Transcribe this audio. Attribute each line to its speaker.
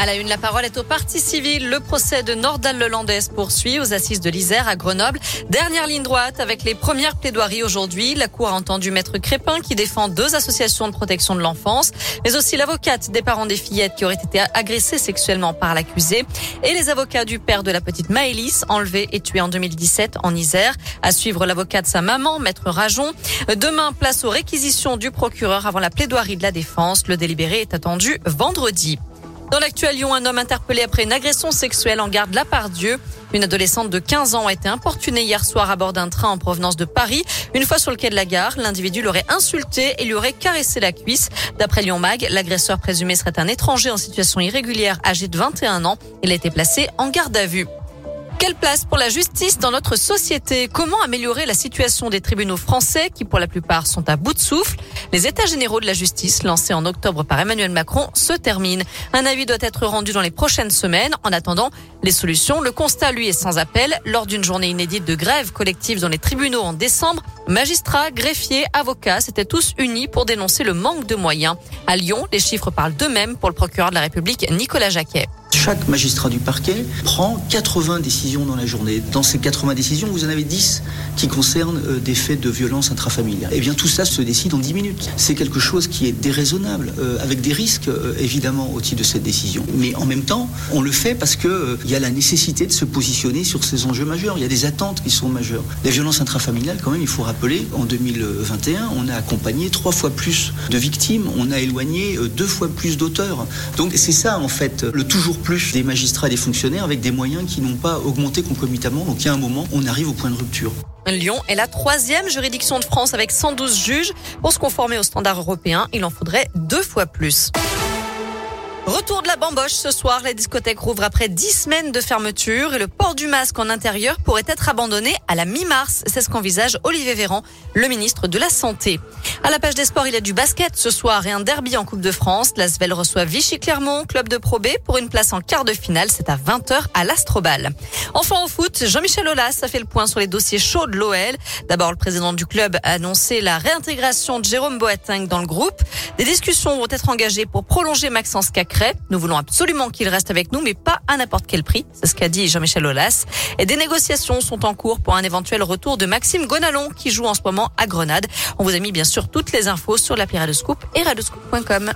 Speaker 1: À la une, la parole est au parti civil. Le procès de Nordal Lelandais poursuit aux assises de l'Isère à Grenoble. Dernière ligne droite avec les premières plaidoiries aujourd'hui. La Cour a entendu Maître Crépin qui défend deux associations de protection de l'enfance, mais aussi l'avocate des parents des fillettes qui auraient été agressées sexuellement par l'accusé et les avocats du père de la petite Maëlys, enlevée et tuée en 2017 en Isère. À suivre l'avocat de sa maman, Maître Rajon. Demain, place aux réquisitions du procureur avant la plaidoirie de la défense. Le délibéré est attendu vendredi. Dans l'actuel Lyon, un homme interpellé après une agression sexuelle en garde la part Dieu. Une adolescente de 15 ans a été importunée hier soir à bord d'un train en provenance de Paris. Une fois sur le quai de la gare, l'individu l'aurait insulté et lui aurait caressé la cuisse. D'après Lyon Mag, l'agresseur présumé serait un étranger en situation irrégulière âgé de 21 ans. Il a été placé en garde à vue. Quelle place pour la justice dans notre société? Comment améliorer la situation des tribunaux français qui pour la plupart sont à bout de souffle? Les états généraux de la justice lancés en octobre par Emmanuel Macron se terminent. Un avis doit être rendu dans les prochaines semaines. En attendant, les solutions, le constat lui est sans appel. Lors d'une journée inédite de grève collective dans les tribunaux en décembre, magistrats, greffiers, avocats s'étaient tous unis pour dénoncer le manque de moyens. À Lyon, les chiffres parlent d'eux-mêmes pour le procureur de la République Nicolas Jacquet.
Speaker 2: Chaque magistrat du parquet prend 80 décisions dans la journée. Dans ces 80 décisions, vous en avez 10 qui concernent euh, des faits de violence intrafamiliale. Eh bien, tout ça se décide en 10 minutes. C'est quelque chose qui est déraisonnable, euh, avec des risques euh, évidemment au titre de cette décision. Mais en même temps, on le fait parce que il y a la nécessité de se positionner sur ces enjeux majeurs. Il y a des attentes qui sont majeures. Les violences intrafamiliales, quand même, il faut rappeler, en 2021, on a accompagné trois fois plus de victimes, on a éloigné deux fois plus d'auteurs. Donc c'est ça en fait le toujours plus des magistrats et des fonctionnaires avec des moyens qui n'ont pas augmenté concomitamment. Donc il y un moment, on arrive au point de rupture.
Speaker 1: Lyon est la troisième juridiction de France avec 112 juges. Pour se conformer aux standards européens, il en faudrait deux fois plus. Retour de la bamboche ce soir. La discothèque rouvre après dix semaines de fermeture et le port du masque en intérieur pourrait être abandonné à la mi-mars. C'est ce qu'envisage Olivier Véran, le ministre de la Santé. À la page des sports, il y a du basket ce soir et un derby en Coupe de France. L'Asvel reçoit Vichy Clermont, club de Pro B, pour une place en quart de finale. C'est à 20h à l'Astrobal. Enfin au foot, Jean-Michel Aulas a fait le point sur les dossiers chauds de l'OL. D'abord, le président du club a annoncé la réintégration de Jérôme Boateng dans le groupe. Des discussions vont être engagées pour prolonger Maxence Cacré nous voulons absolument qu'il reste avec nous, mais pas à n'importe quel prix. C'est ce qu'a dit Jean-Michel Aulas. Et des négociations sont en cours pour un éventuel retour de Maxime Gonalon, qui joue en ce moment à Grenade. On vous a mis bien sûr toutes les infos sur l'appli Radescoop et radescoop.com.